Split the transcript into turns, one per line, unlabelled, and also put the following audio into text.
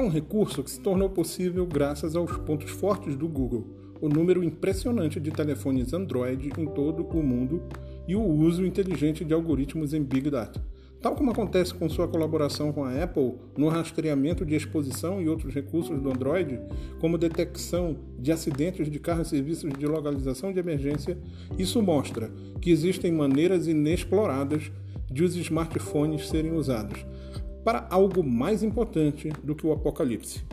um recurso que se tornou possível graças aos pontos fortes do Google, o número impressionante de telefones Android em todo o mundo e o uso inteligente de algoritmos em Big Data. Tal como acontece com sua colaboração com a Apple no rastreamento de exposição e outros recursos do Android, como detecção de acidentes de carro e serviços de localização de emergência, isso mostra que existem maneiras inexploradas de os smartphones serem usados para algo mais importante do que o apocalipse.